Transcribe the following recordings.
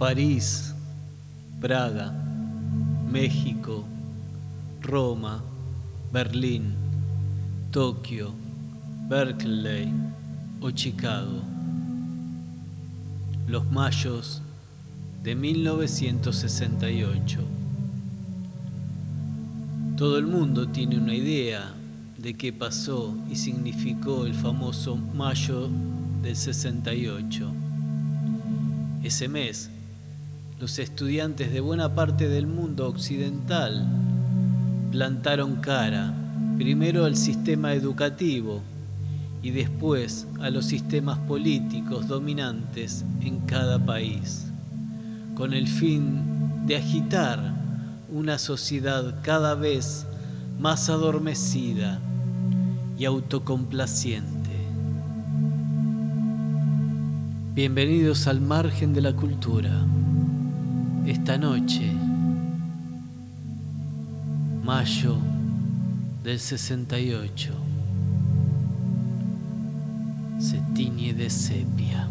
París, Praga, México, Roma, Berlín, Tokio, Berkeley o Chicago. Los mayos de 1968. Todo el mundo tiene una idea de qué pasó y significó el famoso mayo del 68. Ese mes, los estudiantes de buena parte del mundo occidental plantaron cara primero al sistema educativo y después a los sistemas políticos dominantes en cada país, con el fin de agitar una sociedad cada vez más adormecida y autocomplaciente. Bienvenidos al margen de la cultura. Esta noche, mayo del 68, se tiñe de sepia.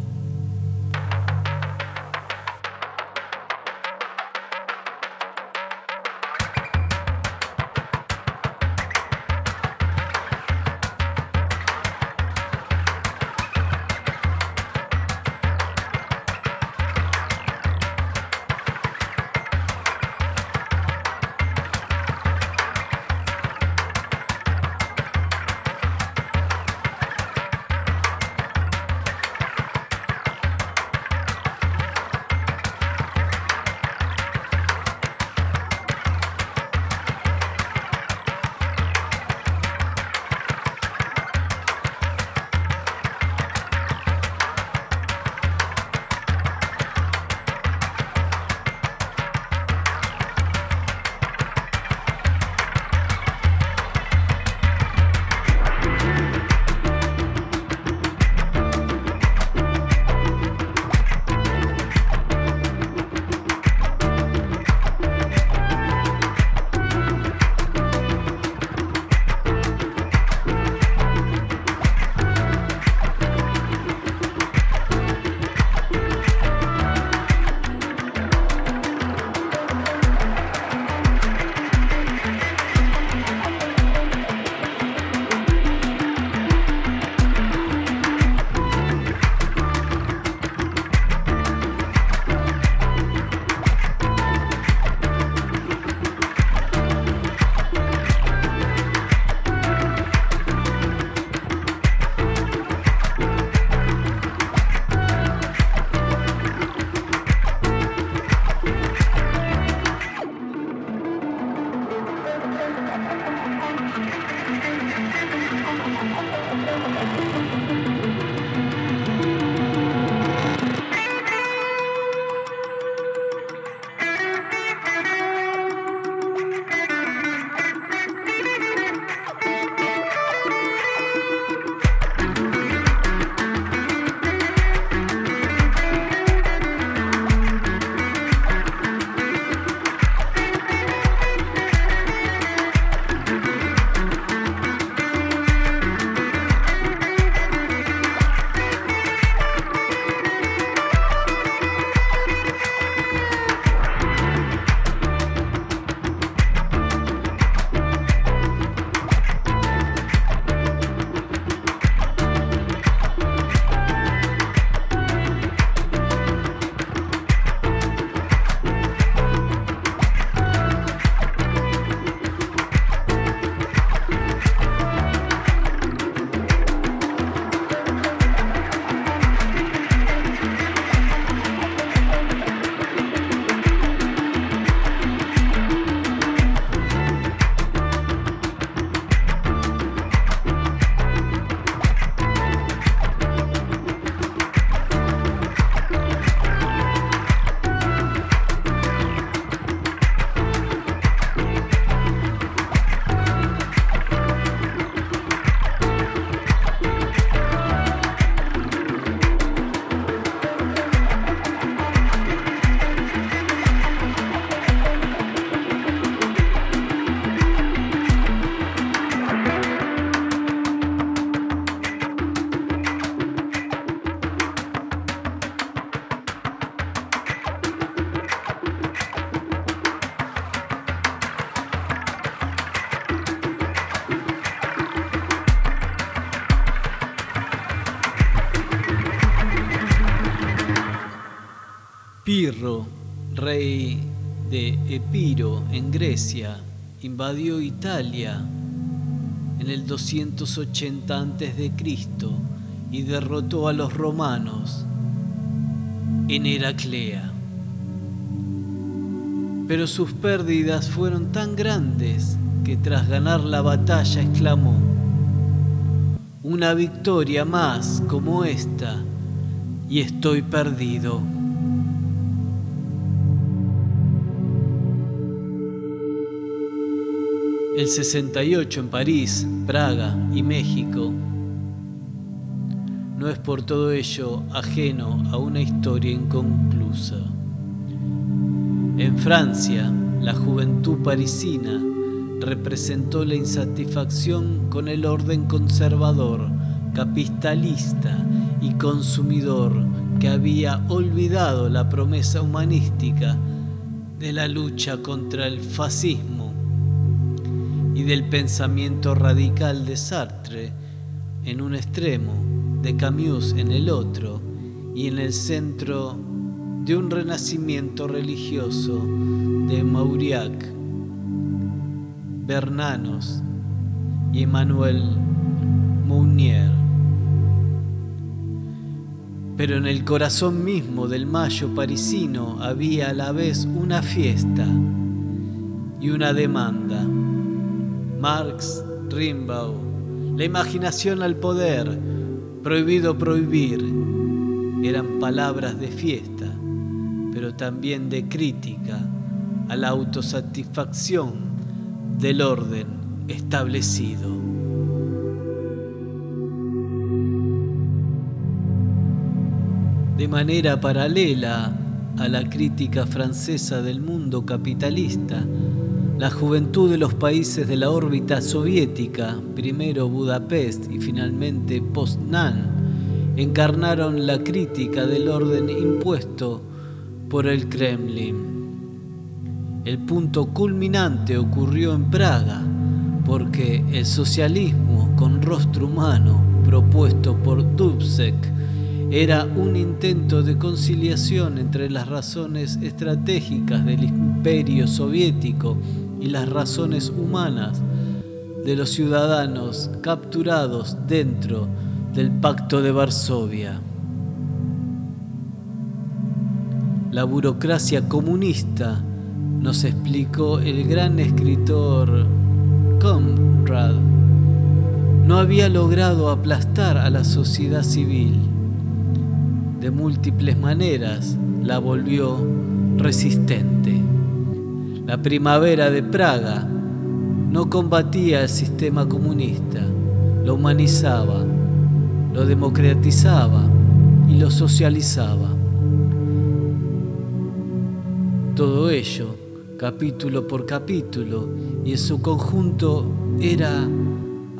Pirro, rey de Epiro en Grecia, invadió Italia en el 280 a.C. y derrotó a los romanos en Heraclea. Pero sus pérdidas fueron tan grandes que tras ganar la batalla exclamó, una victoria más como esta y estoy perdido. El 68 en París, Praga y México no es por todo ello ajeno a una historia inconclusa. En Francia, la juventud parisina representó la insatisfacción con el orden conservador, capitalista y consumidor que había olvidado la promesa humanística de la lucha contra el fascismo y del pensamiento radical de Sartre en un extremo, de Camus en el otro y en el centro de un renacimiento religioso de Mauriac, Bernanos y Emmanuel Mounier. Pero en el corazón mismo del mayo parisino había a la vez una fiesta y una demanda. Marx, Rimbaud, la imaginación al poder, prohibido prohibir, eran palabras de fiesta pero también de crítica a la autosatisfacción del orden establecido. De manera paralela a la crítica francesa del mundo capitalista, la juventud de los países de la órbita soviética, primero Budapest y finalmente Poznan, encarnaron la crítica del orden impuesto por el Kremlin. El punto culminante ocurrió en Praga, porque el socialismo con rostro humano propuesto por Dubček era un intento de conciliación entre las razones estratégicas del imperio soviético y las razones humanas de los ciudadanos capturados dentro del Pacto de Varsovia. la burocracia comunista, nos explicó el gran escritor Conrad, no había logrado aplastar a la sociedad civil. De múltiples maneras la volvió resistente. La primavera de Praga no combatía el sistema comunista, lo humanizaba, lo democratizaba y lo socializaba. Todo ello, capítulo por capítulo, y en su conjunto era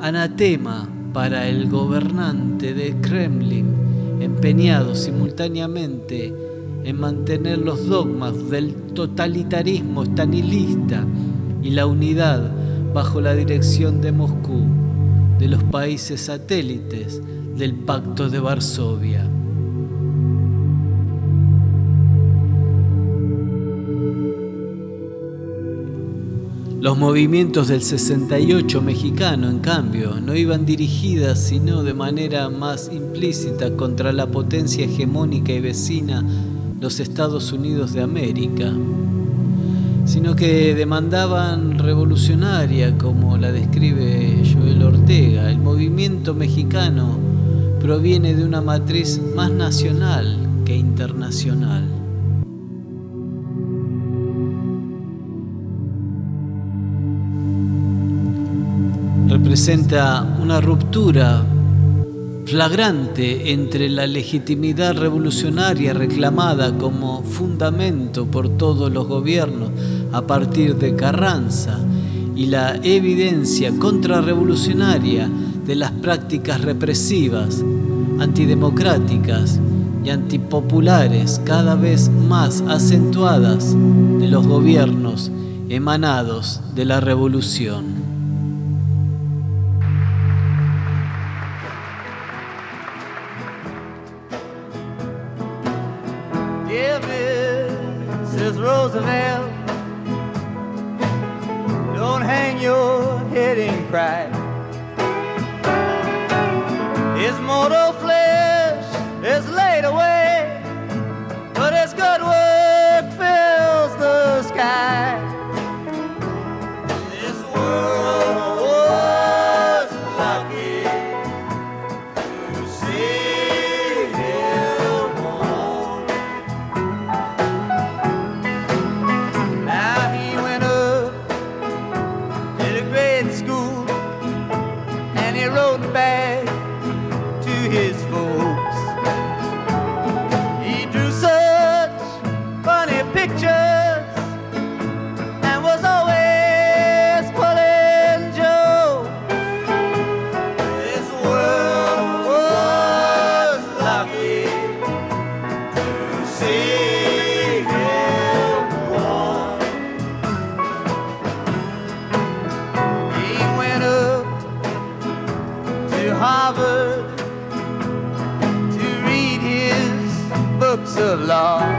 anatema para el gobernante de Kremlin, empeñado simultáneamente en mantener los dogmas del totalitarismo estanilista y la unidad bajo la dirección de Moscú de los países satélites del Pacto de Varsovia. Los movimientos del 68 mexicano, en cambio, no iban dirigidas sino de manera más implícita contra la potencia hegemónica y vecina, los Estados Unidos de América, sino que demandaban revolucionaria, como la describe Joel Ortega. El movimiento mexicano proviene de una matriz más nacional que internacional. representa una ruptura flagrante entre la legitimidad revolucionaria reclamada como fundamento por todos los gobiernos a partir de Carranza y la evidencia contrarrevolucionaria de las prácticas represivas, antidemocráticas y antipopulares cada vez más acentuadas de los gobiernos emanados de la revolución. Roosevelt. Don't hang your head in pride. His mortal flesh is laid away.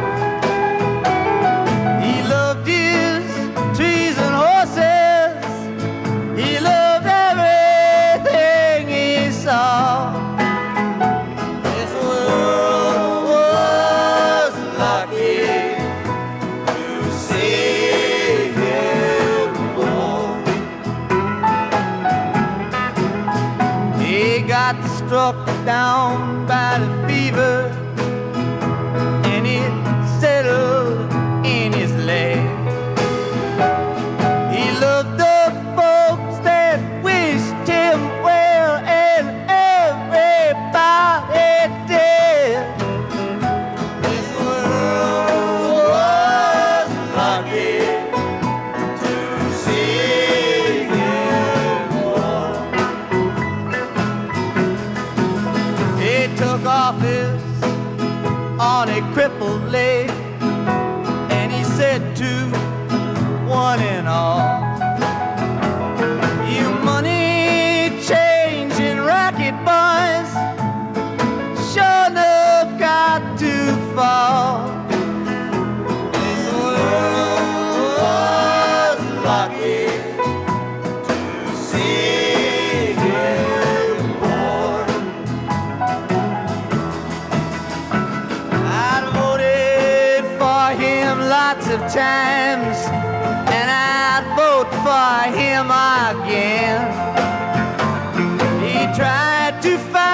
Thank you. to find.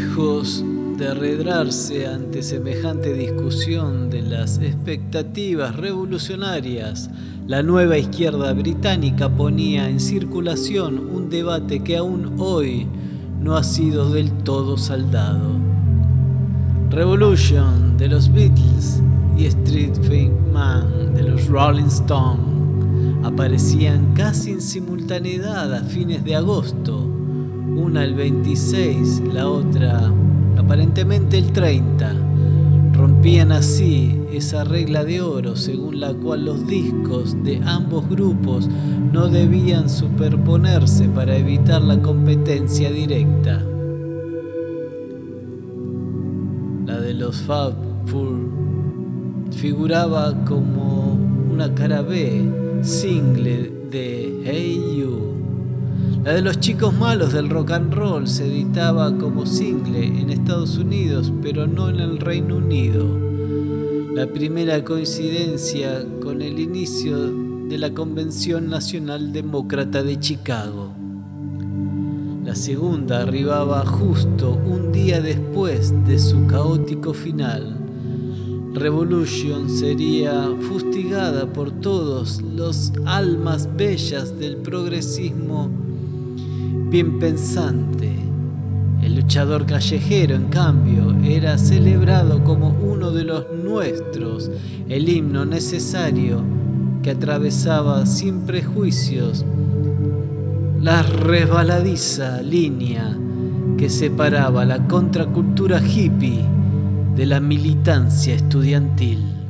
Lejos de arredrarse ante semejante discusión de las expectativas revolucionarias, la nueva izquierda británica ponía en circulación un debate que aún hoy no ha sido del todo saldado. Revolution de los Beatles y Street Man de los Rolling Stones aparecían casi en simultaneidad a fines de agosto, una el 26, la otra aparentemente el 30. Rompían así esa regla de oro según la cual los discos de ambos grupos no debían superponerse para evitar la competencia directa. La de los Fab Four figuraba como una cara B, single de Hey. La de los chicos malos del rock and roll se editaba como single en Estados Unidos, pero no en el Reino Unido. La primera coincidencia con el inicio de la Convención Nacional Demócrata de Chicago. La segunda arribaba justo un día después de su caótico final Revolution sería fustigada por todos los almas bellas del progresismo bien pensante. El luchador callejero, en cambio, era celebrado como uno de los nuestros, el himno necesario que atravesaba sin prejuicios la resbaladiza línea que separaba la contracultura hippie de la militancia estudiantil.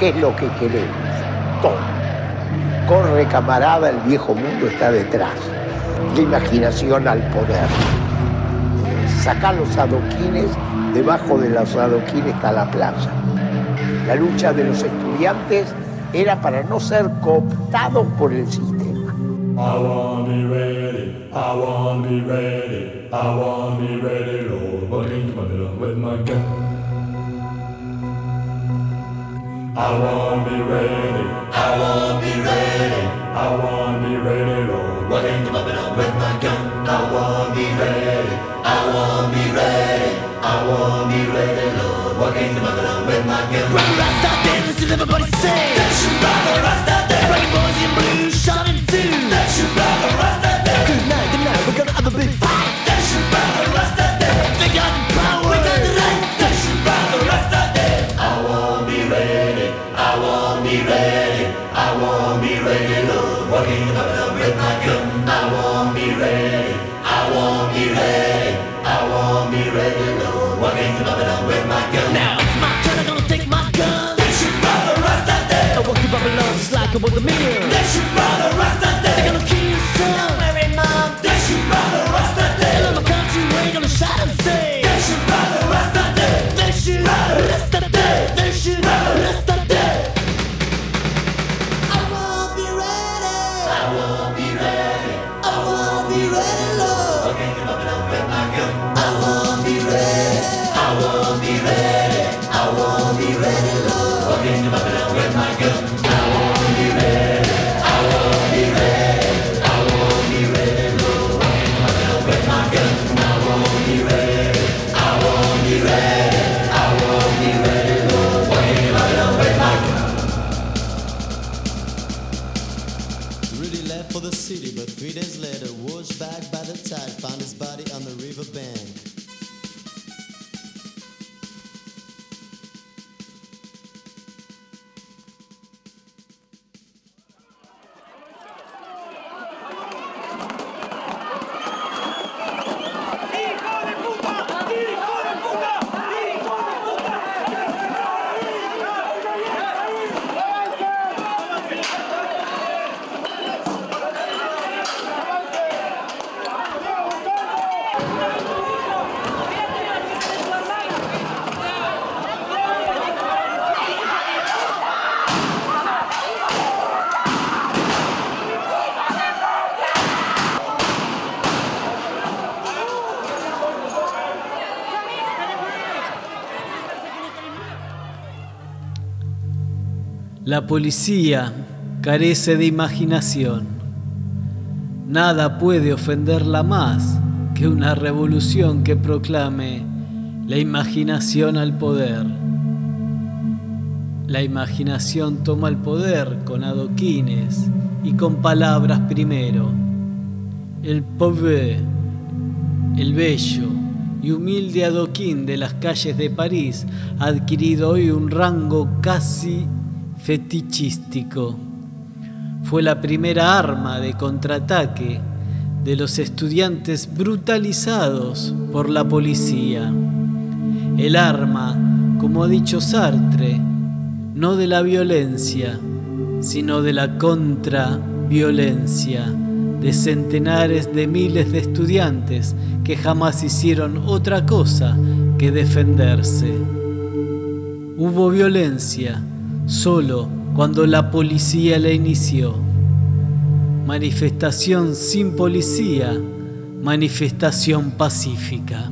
¿Qué es lo que queremos? Todo. Corre camarada, el viejo mundo está detrás. La imaginación al poder. Sacar los adoquines, debajo de los adoquines está la plaza. La lucha de los estudiantes era para no ser cooptados por el sistema. I wanna be ready, I wanna be ready, I wanna be ready, Lord. Walking to my middle with my gun. I wanna be ready, I wanna be ready, I wanna be ready, Lord. Walking to my middle with my gun. Rock Rasta dance, listen everybody say. That should rather Rasta day. Rocky boys in blue, shining through. That should rather Rasta day. Good night, good night, we're gonna have a big fight. remarkable demeanor. Nation by the Rasta La policía carece de imaginación. Nada puede ofenderla más que una revolución que proclame la imaginación al poder. La imaginación toma el poder con adoquines y con palabras primero. El pobre, el bello y humilde adoquín de las calles de París ha adquirido hoy un rango casi fetichístico. Fue la primera arma de contraataque de los estudiantes brutalizados por la policía. El arma, como ha dicho Sartre, no de la violencia, sino de la contraviolencia de centenares de miles de estudiantes que jamás hicieron otra cosa que defenderse. Hubo violencia solo cuando la policía la inició. Manifestación sin policía, manifestación pacífica.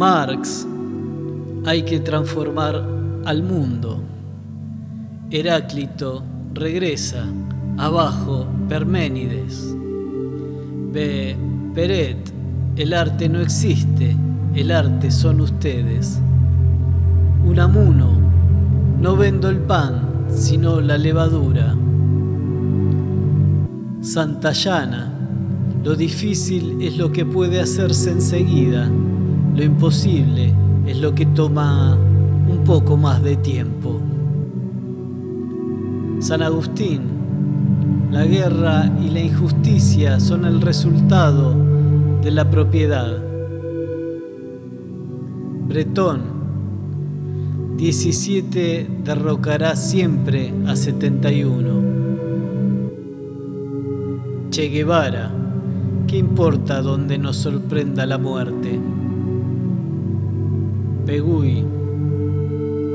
Marx, hay que transformar al mundo. Heráclito regresa, abajo, Perménides. Ve, Peret, el arte no existe, el arte son ustedes. Unamuno, no vendo el pan, sino la levadura. Santayana, lo difícil es lo que puede hacerse enseguida, lo imposible es lo que toma un poco más de tiempo. San Agustín, la guerra y la injusticia son el resultado de la propiedad. Bretón, 17 derrocará siempre a 71. Che Guevara, ¿qué importa donde nos sorprenda la muerte? Pegui,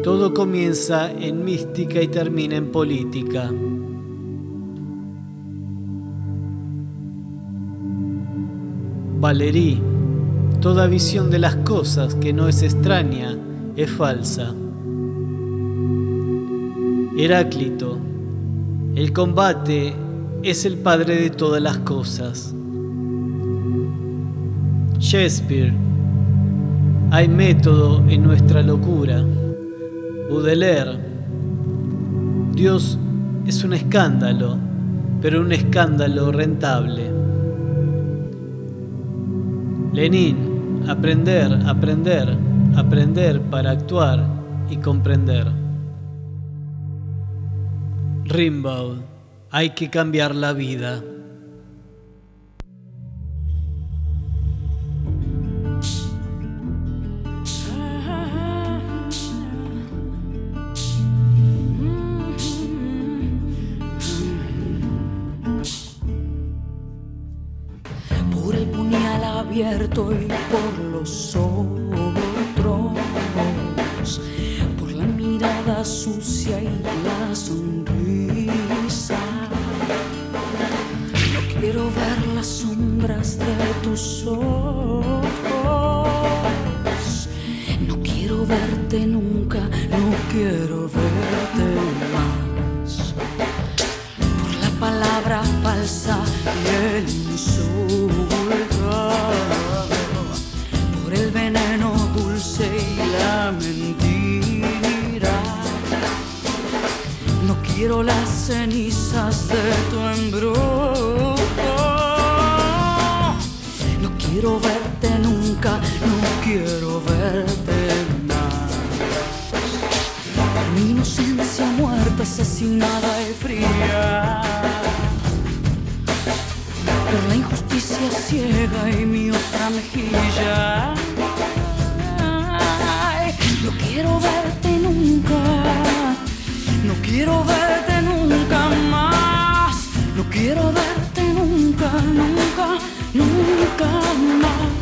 todo comienza en mística y termina en política. Valerí, toda visión de las cosas que no es extraña es falsa. Heráclito, el combate es el padre de todas las cosas. Shakespeare, hay método en nuestra locura. Baudelaire, Dios es un escándalo, pero un escándalo rentable. Lenin, aprender, aprender, aprender para actuar y comprender. Rimbaud, hay que cambiar la vida. La injusticia ciega y mi otra mejilla. No quiero verte nunca. No quiero verte nunca más. No quiero verte nunca, nunca, nunca más.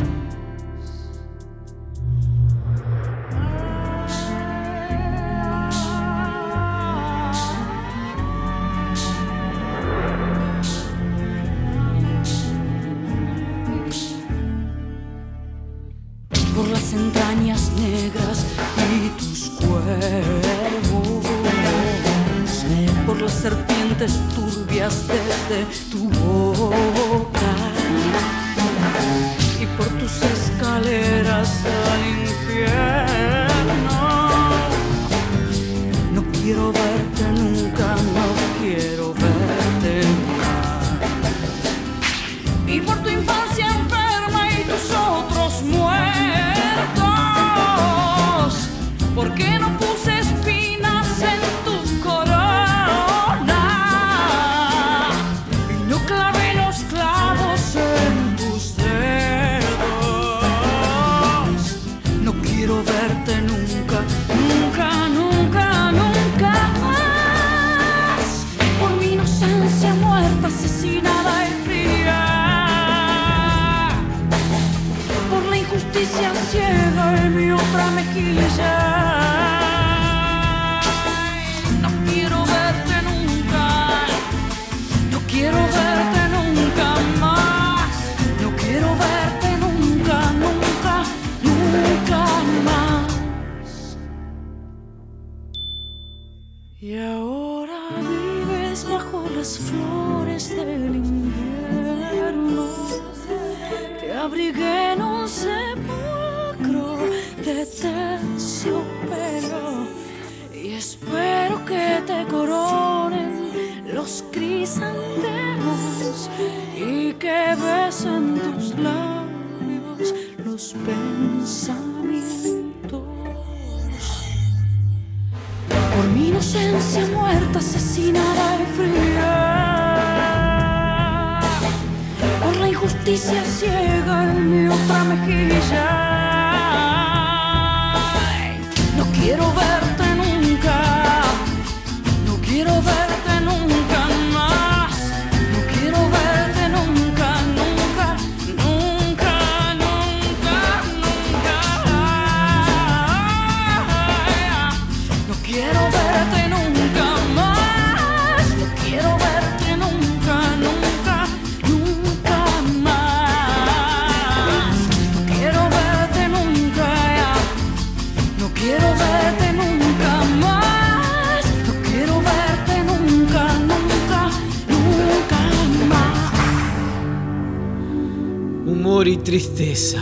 Humor y tristeza.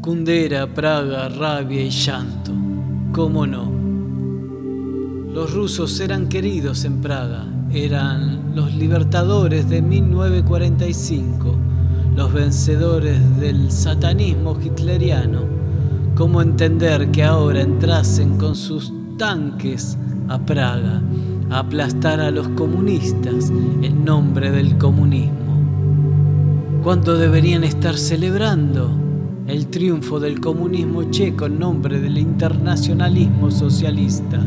Kundera, Praga, rabia y llanto. ¿Cómo no? Los rusos eran queridos en Praga, eran los libertadores de 1945, los vencedores del satanismo hitleriano. ¿Cómo entender que ahora entrasen con sus tanques a Praga a aplastar a los comunistas en nombre del comunismo? ¿Cuánto deberían estar celebrando el triunfo del comunismo checo en nombre del internacionalismo socialista?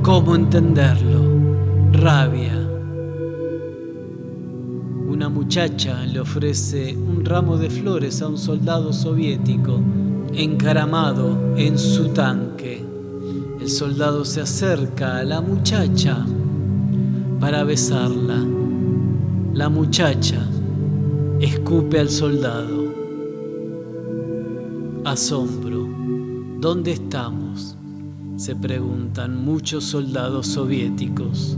¿Cómo entenderlo? Rabia. Una muchacha le ofrece un ramo de flores a un soldado soviético encaramado en su tanque. El soldado se acerca a la muchacha para besarla. La muchacha escupe al soldado. Asombro. ¿Dónde estamos? Se preguntan muchos soldados soviéticos.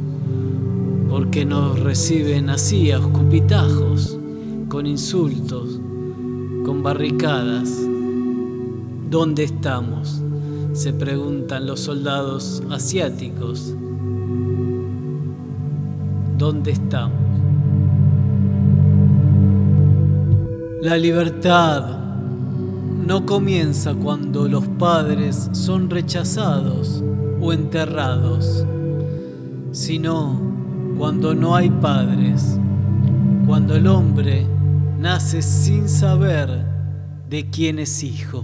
¿Por qué nos reciben así a escupitajos, con insultos, con barricadas? ¿Dónde estamos? Se preguntan los soldados asiáticos. ¿Dónde estamos? La libertad no comienza cuando los padres son rechazados o enterrados, sino cuando no hay padres, cuando el hombre nace sin saber de quién es hijo.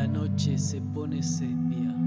La noche se pone sepia.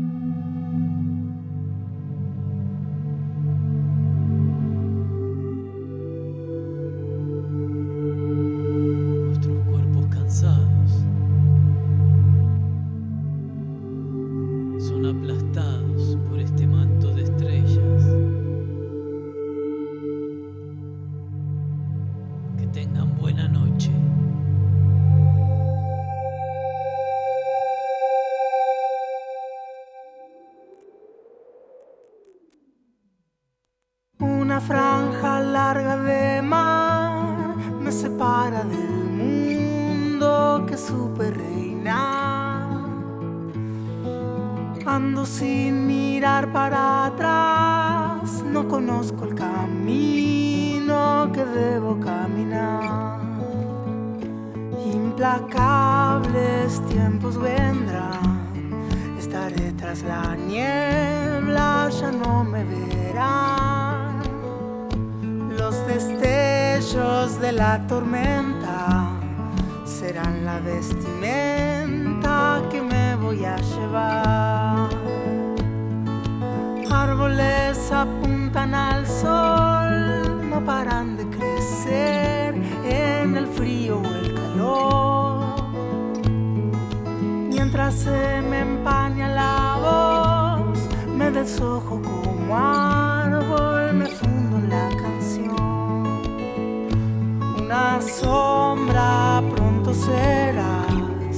Sombra pronto serás,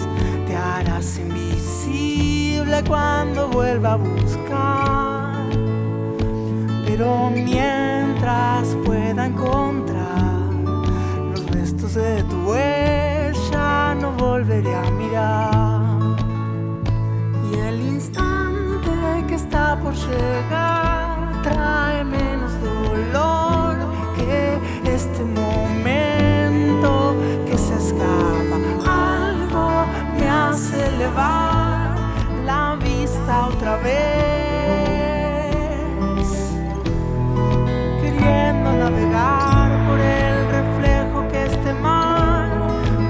te harás invisible cuando vuelva a buscar. Pero mientras pueda encontrar los restos de tu huella, no volveré a mirar. Y el instante que está por llegar elevar la vista otra vez, queriendo navegar por el reflejo que este mar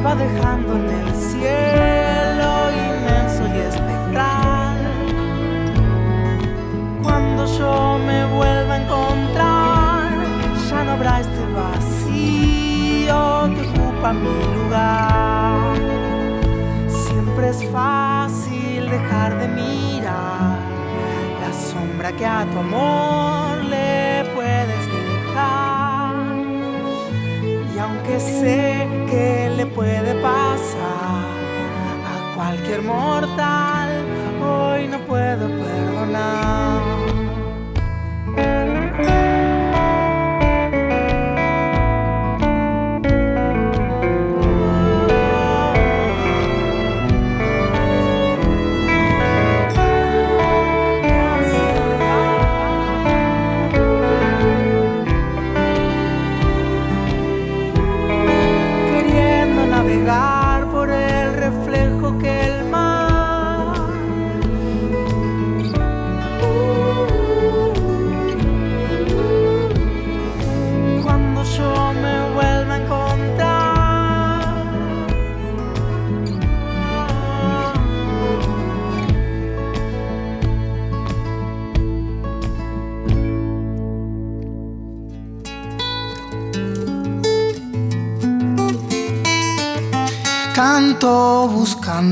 va dejando en el cielo inmenso y espectral. Cuando yo me vuelva a encontrar, ya no habrá este vacío que ocupa mi lugar. Es fácil dejar de mirar la sombra que a tu amor le puedes dejar. Y aunque sé que le puede pasar a cualquier mortal, hoy no puedo perdonar.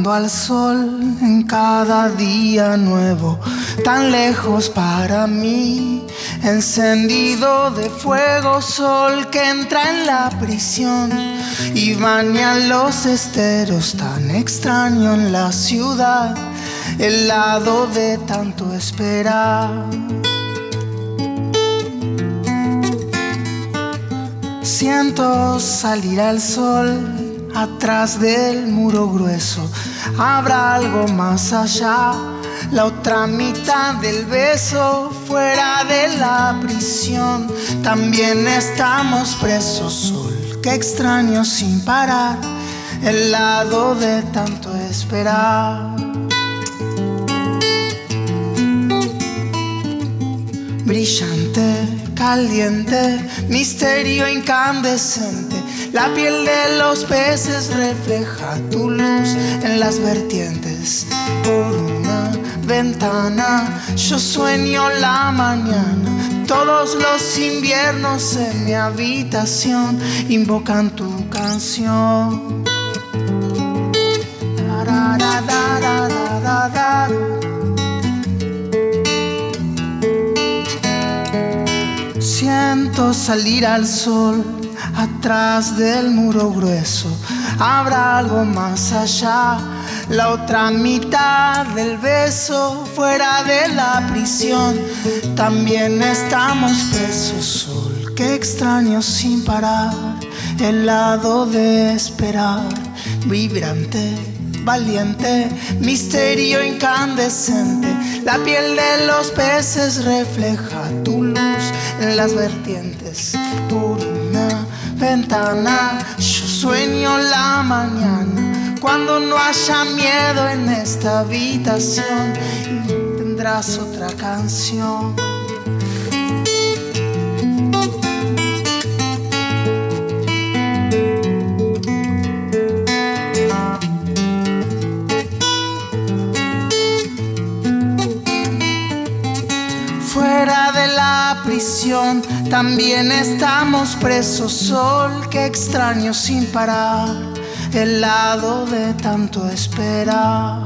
Al sol en cada día nuevo, tan lejos para mí, encendido de fuego, sol que entra en la prisión y baña los esteros, tan extraño en la ciudad, el lado de tanto esperar. Siento salir al sol atrás del muro grueso. Habrá algo más allá, la otra mitad del beso fuera de la prisión. También estamos presos, sol que extraño sin parar, el lado de tanto esperar. brillante, caliente, misterio incandescente, La piel de los peces refleja tu luz en las vertientes. Por una ventana yo sueño la mañana. Todos los inviernos en mi habitación invocan tu canción. Siento salir al sol atrás del muro grueso. Habrá algo más allá, la otra mitad del beso fuera de la prisión. También estamos presos, sol, que extraño sin parar, el lado de esperar, vibrante valiente, misterio incandescente. La piel de los peces refleja tu luz en las vertientes. Una ventana yo sueño la mañana. Cuando no haya miedo en esta habitación, tendrás otra canción. Prisión también estamos presos, sol que extraño sin parar, el lado de tanto esperar.